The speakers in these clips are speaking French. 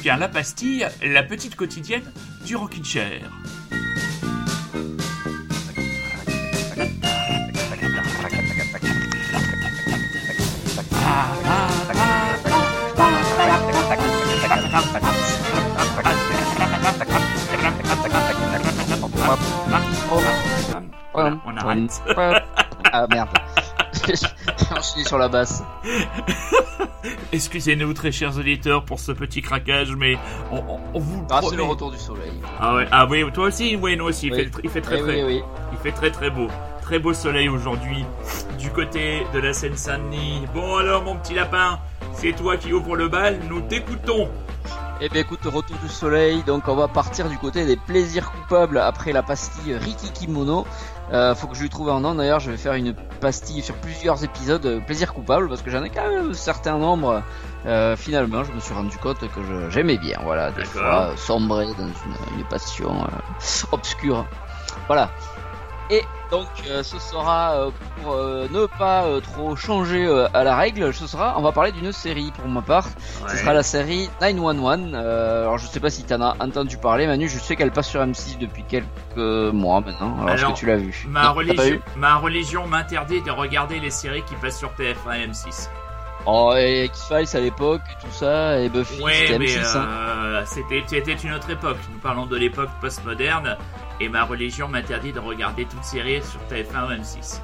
bien la pastille, la petite quotidienne du Rockin' Chair. Ah merde. Je suis sur la basse. Excusez-nous, très chers auditeurs, pour ce petit craquage, mais on, on- on vous Ah, c'est le retour du soleil. Ah, ouais. ah oui, toi aussi Oui, nous aussi. Il, Oui. fait, il fait très Eh très oui, oui. Il fait très très beau. Très beau soleil aujourd'hui du côté de la Seine-Saint-Denis. Bon alors mon petit lapin, c'est toi qui ouvre le bal, nous t'écoutons. Eh bien écoute, retour du soleil, donc on va partir du côté des plaisirs coupables après la pastille Riki Kimono. Euh, faut que je lui trouve un nom d'ailleurs, je vais faire une pastille sur plusieurs épisodes euh, plaisirs coupables parce que j'en ai quand même un certain nombre. Euh, finalement, je me suis rendu compte que je- j'aimais bien, voilà, des fois sombrer dans une, une passion obscure. Voilà. Et donc euh, ce sera euh, pour euh, ne pas trop changer à la règle, ce sera, on va parler d'une série pour ma part. Ce sera la série 911. Euh, alors je sais pas si tu en as entendu parler, Manu. Je sais qu'elle passe sur M6 depuis quelques mois maintenant. Alors, est-ce que tu l'as vu Ma, Non, religion, vu ma religion m'interdit de regarder les séries qui passent sur TF1 et M6. Oh, et X-Files à l'époque, tout ça, et Buffy, Ouais, c'était mais M6. hein. euh, c'était c'était une autre époque. Nous parlons de l'époque postmoderne et ma religion m'interdit de regarder toute série sur TF1 ou M6.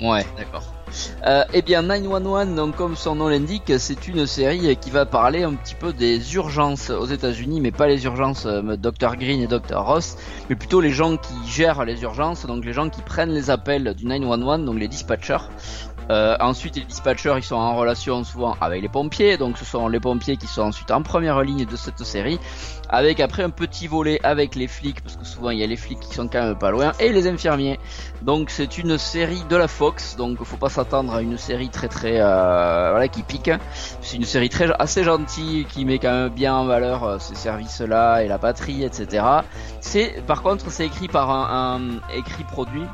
Ouais, d'accord. Euh, eh bien, 911, donc comme son nom l'indique, c'est une série qui va parler un petit peu des urgences aux États-Unis, mais pas les urgences euh, Dr Green et Dr Ross, mais plutôt les gens qui gèrent les urgences, donc les gens qui prennent les appels du 911, donc les dispatchers. Euh, ensuite, les dispatchers, ils sont en relation souvent avec les pompiers, donc ce sont les pompiers qui sont ensuite en première ligne de cette série, avec après un petit volet avec les flics, parce que souvent il y a les flics qui sont quand même pas loin, et les infirmiers. Donc c'est une série de la Fox, donc faut pas s'attendre à une série très très euh, voilà qui pique. C'est une série très assez gentille qui met quand même bien en valeur euh, ces services-là et la patrie, etc. C'est par contre c'est écrit par un, un- écrit produit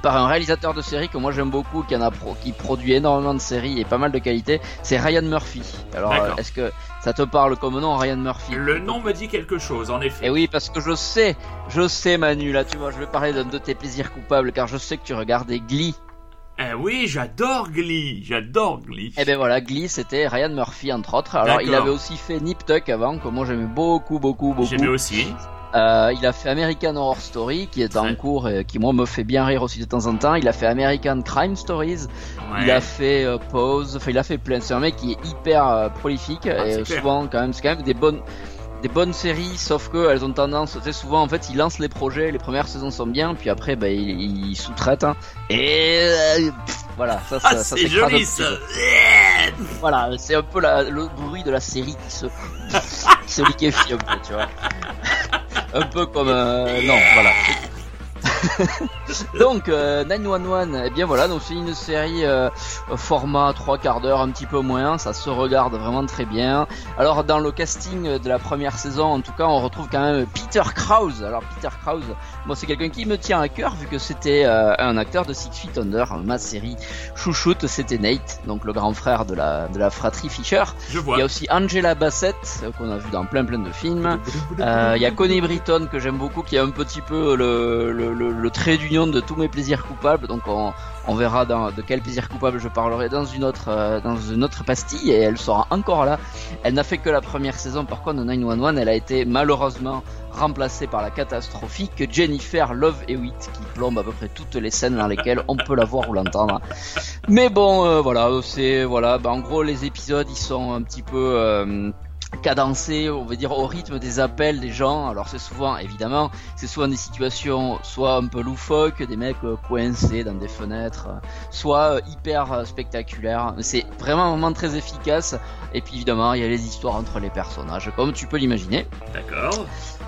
par un réalisateur de série que moi j'aime beaucoup, qui en a pro- qui produit énormément de séries et pas mal de qualité. C'est Ryan Murphy. Alors euh, est-ce que ça te parle comme nom, Ryan Murphy? Le nom me dit quelque chose, en effet. et oui, parce que je sais, je sais Manu, là tu vois, je vais parler d'un de tes plaisirs coupables, car je sais que tu regardais Glee. Eh oui, j'adore Glee, j'adore Glee. Et ben voilà, Glee c'était Ryan Murphy entre autres. Alors il avait aussi fait Nip Tuck avant, que moi j'aimais beaucoup, beaucoup, beaucoup. J'aimais aussi. Euh, il a fait American Horror Story, qui est en Ouais. cours et qui moi me fait bien rire aussi de temps en temps. Il a fait American Crime Stories. Ouais. Il a fait euh, Pose. Enfin, il a fait plein. C'est un mec qui est hyper euh, prolifique Ah, et souvent quand même, c'est quand même des bonnes. Des bonnes séries, sauf que elles ont tendance, tu sais, souvent en fait, il lance les projets, les premières saisons sont bien, puis après, bah, il, il sous-traite, hein. et euh, pff, voilà, ça, ça, Ah, ça c'est joli ça. Voilà, c'est un peu la, le bruit de la série qui se, qui se liquéfie un peu, tu vois. Un peu comme, non, voilà. donc euh, 911, eh bien voilà, donc c'est une série euh, format trois quarts d'heure, un petit peu moins, ça se regarde vraiment très bien. Alors dans le casting de la première saison, en tout cas, on retrouve quand même Peter Krause. Alors Peter Krause, moi c'est quelqu'un qui me tient à cœur vu que c'était euh, un acteur de Six Feet Under, ma série chouchoute, c'était Nate, donc le grand frère de la de la fratrie Fisher. Je Il vois. y a aussi Angela Bassett qu'on a vu dans plein plein de films. Euh, Il y a Connie Britton que j'aime beaucoup, qui est un petit peu le, le, le, le trait d'union de tous mes plaisirs coupables. Donc on, verra dans, de quel plaisir coupable je parlerai dans une autre euh, dans une autre pastille et elle sera encore là. Elle n'a fait que la première saison. Par contre, de 911, elle a été malheureusement remplacée par la catastrophique Jennifer Love Hewitt qui plombe à peu près toutes les scènes dans lesquelles on peut la voir ou l'entendre. Mais bon, euh, voilà, c'est voilà. Bah, en gros, les épisodes ils sont un petit peu euh, cadencé, on va dire au rythme des appels des gens. Alors c'est souvent, évidemment, c'est souvent des situations soit un peu loufoques, des mecs euh, coincés dans des fenêtres, euh, soit euh, hyper spectaculaires. C'est vraiment un moment très efficace. Et puis évidemment, il y a les histoires entre les personnages, comme tu peux l'imaginer. D'accord.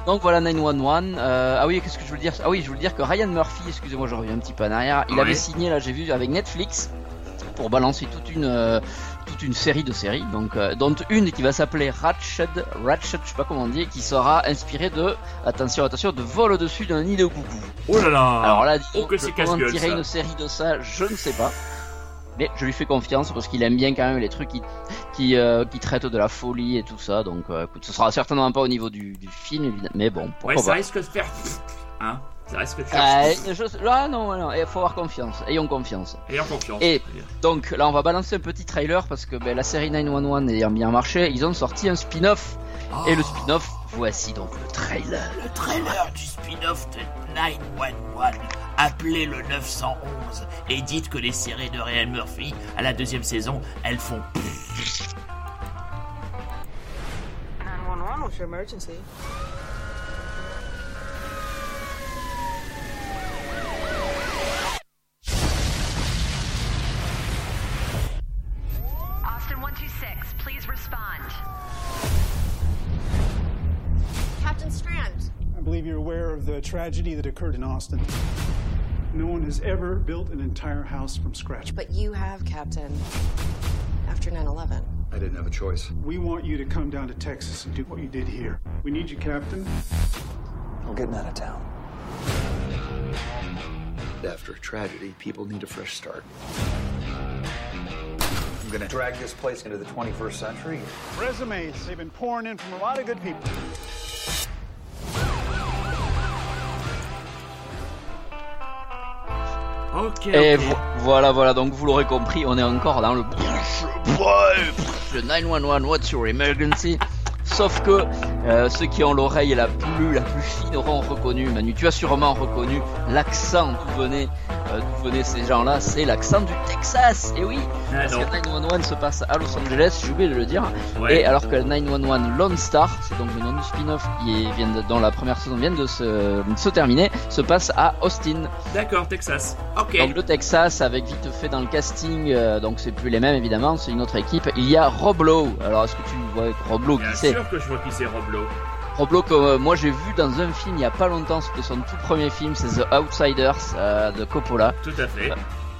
Donc voilà 911. Euh, ah oui, qu'est-ce que je voulais dire? Ah oui, je voulais dire que Ryan Murphy, excusez-moi, je reviens un petit peu en arrière. Il avait signé là, j'ai vu avec Netflix pour balancer toute une euh, toute une série de séries, donc euh, dont une qui va s'appeler Ratchet, Ratchet, je sais pas comment on dit, qui sera inspirée de attention attention de vol au-dessus d'un nid de coucou. Oh là là. Alors là, oh que c'est comment tirer ça. une série de ça, je ne sais pas. mais je lui fais confiance parce qu'il aime bien quand même les trucs qui qui, euh, qui traitent de la folie et tout ça. Donc, euh, écoute, ce sera certainement pas au niveau du, du film, évidemment, mais bon, pourquoi Ouais, ça pas. risque de faire. Hein Ça faire. Euh, je- là, non, non, il faut avoir confiance. Ayons confiance. Ayons confiance. Et donc là, on va balancer un petit trailer parce que ben, la série 911 ayant bien marché, ils ont sorti un spin-off. Et le spin-off, voici donc le trailer. Le trailer du spin-off de 911, appelez le 911 et dites que les séries de Ryan Murphy à la deuxième saison, elles font. 911, what's your emergency? Tragedy that occurred in Austin. No one has ever built an entire house from scratch. But you have, Captain. After 9 11. I didn't have a choice. We want you to come down to Texas and do what you did here. We need you, Captain. I'm getting out of town. After a tragedy, people need a fresh start. I'm gonna drag this place into the 21st century. Resumes, they've been pouring in from a lot of good people. Ok. Et ok. vo- voilà, voilà, donc vous l'aurez compris, on est encore dans le le 911, what's your emergency? Sauf que euh, ceux qui ont l'oreille la plus, la plus fine auront reconnu, Manu, tu as sûrement reconnu l'accent d'où venaient, euh, venaient ces gens-là, c'est l'accent du Texas, et oui, Ah, parce non. que 911 se passe à Los Angeles, j'ai oublié de le dire, Ouais. et alors que 911 Lone Star, c'est donc le nom du spin-off qui est, vient de, dont la première saison vient de se, se terminer, se passe à Austin. D'accord, Texas. Ok. Donc le Texas avec vite fait dans le casting, euh, donc c'est plus les mêmes évidemment, c'est une autre équipe. Il y a Rob Lowe. Alors est-ce que tu vois Rob Lowe Bien qui c'est sûr que je vois qui c'est Roblo. Rob Lowe que euh, moi j'ai vu dans un film il y a pas longtemps, c'était son tout premier film, c'est The Outsiders euh, de Coppola. Tout à fait.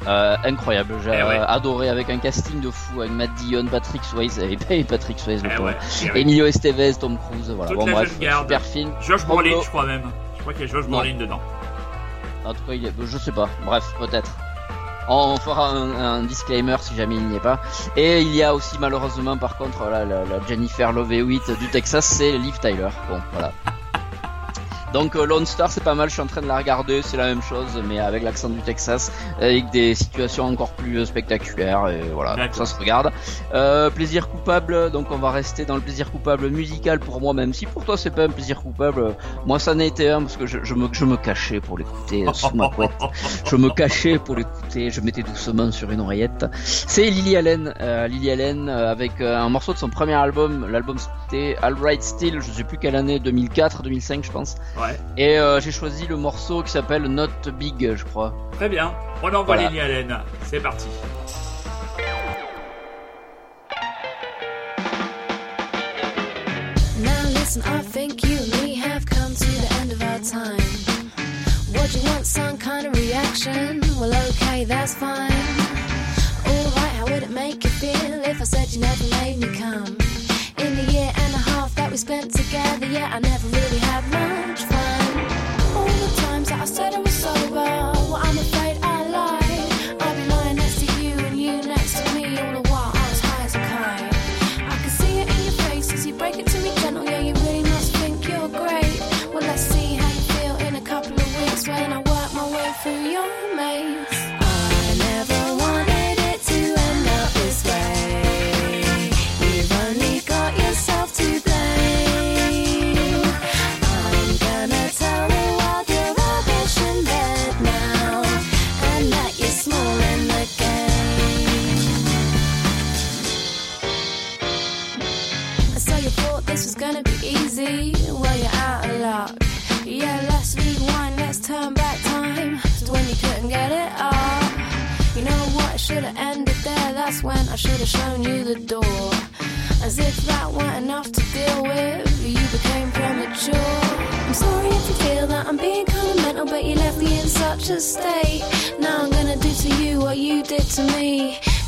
Euh, incroyable, j'ai Eh ouais. adoré avec un casting de fou avec Matt Dillon, Patrick Swayze et, Patrick Swayze Eh ouais. eh. Emilio Estevez, Tom Cruise, voilà. Toute bon bref, super film. Josh Brolin, je crois même. Je crois qu'il y a Josh. Brolin dedans. En tout cas, il est... je sais pas. Bref, peut-être. On fera un, disclaimer si jamais il n'y est pas. Et il y a aussi malheureusement par contre la, Jennifer Love Hewitt du Texas, c'est Liv Tyler. Bon, voilà. Donc euh, Lone Star c'est pas mal, je suis en train de la regarder, c'est la même chose mais avec l'accent du Texas, avec des situations encore plus euh, spectaculaires et voilà, ça se regarde. Euh, plaisir coupable, donc on va rester dans le plaisir coupable musical pour moi même si pour toi c'est pas un plaisir coupable, moi ça n'a été un parce que je, je me, je me cachais pour l'écouter euh, sous ma couette. Je me cachais pour l'écouter, je mettais doucement sur une oreillette. C'est Lily Allen, euh, Lily Allen avec un morceau de son premier album, l'album c'était All Right Still, je sais plus quelle année, 2004, 2005 je pense. Ouais. Et euh, j'ai choisi le morceau qui s'appelle Not Big, je crois. Très bien. On envoie Voilà. Lily Allen. C'est parti. Now listen, I think you and me have come to the end of our time. What you want, some kind of reaction? Well, okay, that's fine. Alright, how would it make you feel if I said you never made me come? Spent together, yeah, I never really had much fun.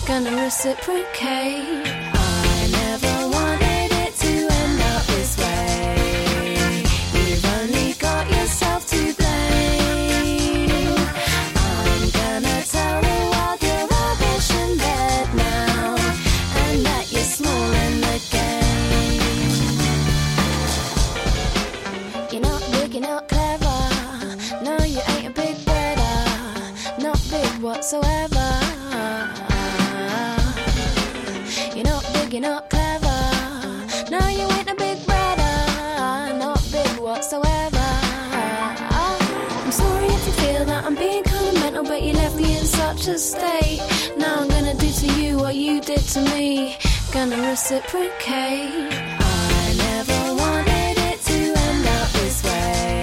Gonna reciprocate. Such a state. Now I'm gonna do to you what you did to me. Gonna reciprocate. I never wanted it to end up this way.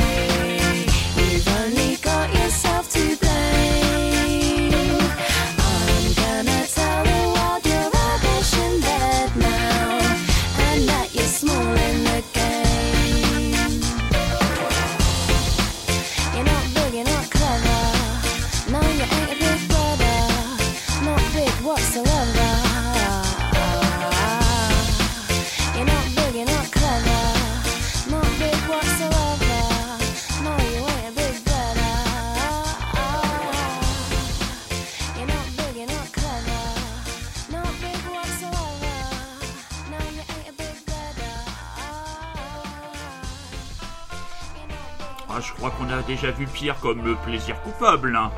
Déjà vu pire comme le plaisir coupable. Hein,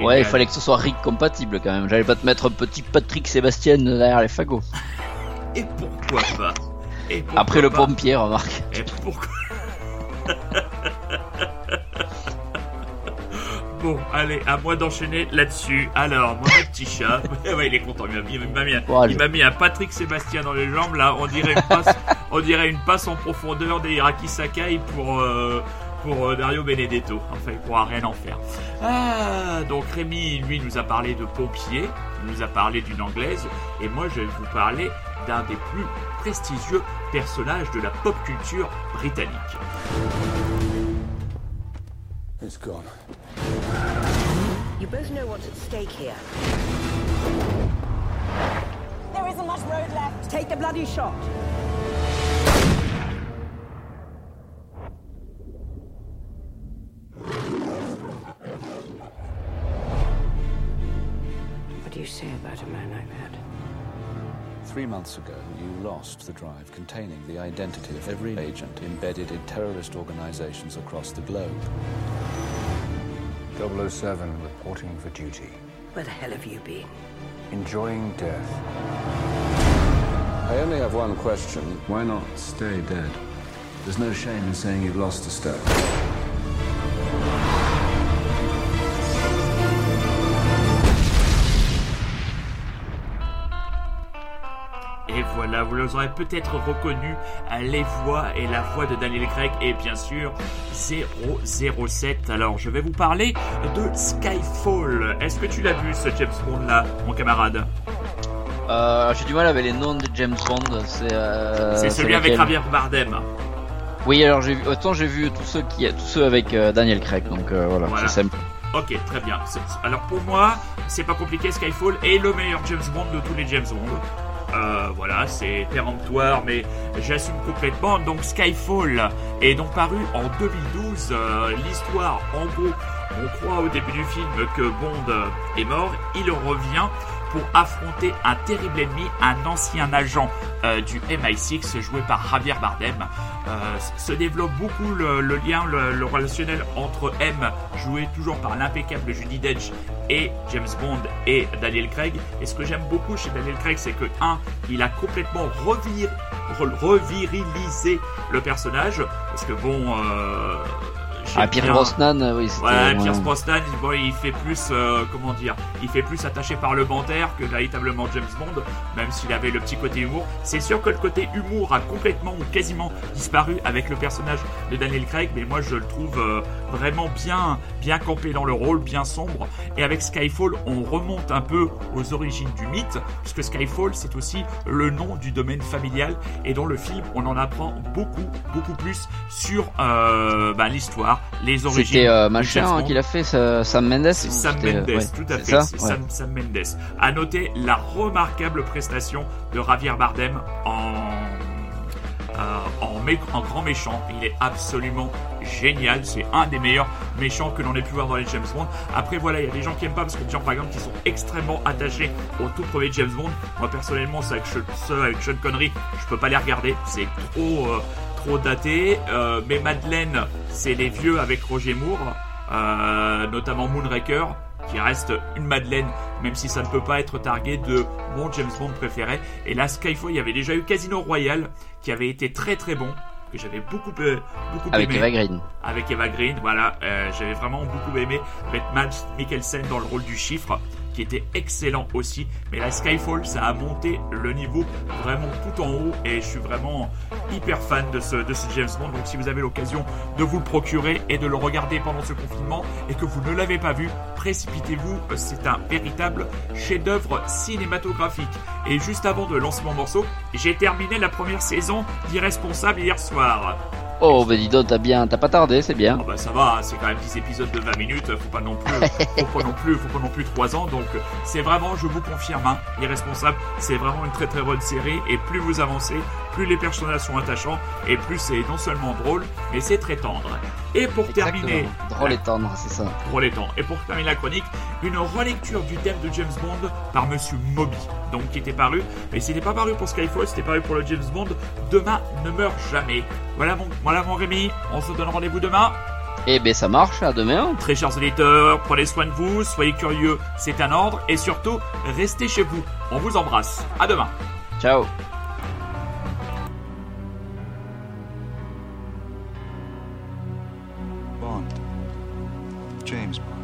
Ouais, il fallait que ce soit Rick compatible quand même. J'allais pas te mettre un petit Patrick Sébastien derrière les fagots. Et pourquoi pas? Et pourquoi Après le pompier, remarque. Et pourquoi Bon, allez, à moi d'enchaîner là-dessus. Alors, mon petit chat, ouais, il est content, il m'a mis, il m'a mis un- mis un Patrick Sébastien dans les jambes, là, on dirait une passe, on dirait une passe en profondeur des Iraki Sakai pour, euh, pour euh, Dario Benedetto. Enfin, il pourra rien en faire. Ah, donc Rémi, lui, nous a parlé de pompier, il nous a parlé d'une anglaise, et moi, je vais vous parler d'un des plus prestigieux personnages de la pop culture britannique. It's gone. You both know what's at stake here. There isn't much road left. Take the bloody shot. Months ago, you lost the drive containing the identity of every agent embedded in terrorist organizations across the globe. 007 reporting for duty. Where the hell have you been? Enjoying death. I only have one question. Why not stay dead? There's no shame in saying you've lost a step. Vous les aurez peut-être reconnus à les voix et la voix de Daniel Craig et bien sûr 007. Alors je vais vous parler de Skyfall. Est-ce que tu l'as vu ce James Bond là, mon camarade? Euh, J'ai du mal avec les noms de James Bond. C'est euh, celui avec Javier Bardem. Oui, alors j'ai vu. Autant j'ai vu tous ceux qui, tous ceux avec euh, Daniel Craig. Donc euh, voilà, Voilà. c'est simple. Ok, très bien. Alors pour moi, c'est pas compliqué, Skyfall est le meilleur James Bond de tous les James Bond. Euh, voilà, c'est péremptoire, mais j'assume complètement. Donc Skyfall est donc paru en 2012. Euh, L'histoire, en gros, on croit au début du film que Bond est mort. Il revient pour affronter un terrible ennemi, un ancien agent euh, du MI6 joué par Javier Bardem. Euh, se développe beaucoup le, lien, le, relationnel entre M, joué toujours par l'impeccable Judy Dench, et James Bond et Daniel Craig. Et ce que j'aime beaucoup chez Daniel Craig, c'est que, un, il a complètement revir, re- revirilisé le personnage, parce que bon... Euh, Ah, Pierre bien- Brosnan, euh, oui. Ouais. Pierce Brosnan, bon, il fait plus, euh, comment dire, il fait plus attaché parlementaire que véritablement James Bond, même s'il avait le petit côté humour. C'est sûr que le côté humour a complètement ou quasiment disparu avec le personnage de Daniel Craig, mais moi je le trouve euh, vraiment bien, bien campé dans le rôle, bien sombre. Et avec Skyfall, on remonte un peu aux origines du mythe, puisque Skyfall c'est aussi le nom du domaine familial, et dans le film on en apprend beaucoup, beaucoup plus sur euh, bah, l'histoire, les origines. C'était euh, machin hein, Bond. qui l'a fait, ça- Sam Mendes. Sam Mendes, ouais, tout à fait. ça c'est Ouais. Sam, Sam Mendes. À noter la remarquable prestation de Javier Bardem en, en, mé- en grand méchant. Il est absolument génial. C'est un des meilleurs méchants que l'on ait pu voir dans les James Bond. Après, voilà, il y a des gens qui aiment pas parce que des gens, par exemple, qui sont extrêmement attachés au tout premier James Bond. Moi, personnellement, c'est avec ceux avec Sean Connery, je peux pas les regarder. C'est trop, euh, trop daté. Euh, mais Madeleine, c'est les vieux avec Roger Moore, euh, notamment Moonraker qui reste une Madeleine même si ça ne peut pas être targué de mon James Bond préféré. Et là, Skyfall, il y avait déjà eu Casino Royale, qui avait été très très bon, que j'avais beaucoup, euh, beaucoup Avec aimé. Eva Green. Avec Eva Green, voilà, euh, j'avais vraiment beaucoup aimé. Avec Matt Mikkelsen dans le rôle du chiffre, qui était excellent aussi. Mais là, Skyfall, ça a monté le niveau vraiment tout en haut, et je suis vraiment hyper fan de ce, de ce James Bond. Donc, si vous avez l'occasion de vous le procurer et de le regarder pendant ce confinement, et que vous ne l'avez pas vu, précipitez-vous. C'est un véritable chef-d'œuvre cinématographique. Et juste avant de lancer mon morceau, j'ai terminé la première saison d'Irresponsable hier soir. Oh, bah dis donc, t'as bien, t'as pas tardé, c'est bien. Oh bah ça va, c'est quand même 10 épisodes de 20 minutes, faut pas non plus, faut pas non plus, faut pas non plus 3 ans, donc c'est vraiment, je vous confirme, hein, Irresponsable, c'est vraiment une très très bonne série, et plus vous avancez, plus les personnages sont attachants, et plus c'est non seulement drôle, mais c'est très tendre. Et pour terminer... Et tendre, c'est ça. Et tendre. Et pour terminer la chronique, une relecture du thème de James Bond par Monsieur Moby, donc qui était paru, mais c'était pas paru pour Skyfall, c'était paru pour le James Bond, Demain ne meurt jamais. Voilà mon, voilà mon Rémi, on se donne rendez-vous demain. Eh ben ça marche, à demain. Très chers auditeurs, prenez soin de vous, soyez curieux, c'est un ordre, et surtout, restez chez vous. On vous embrasse. À demain. Ciao. James Bond.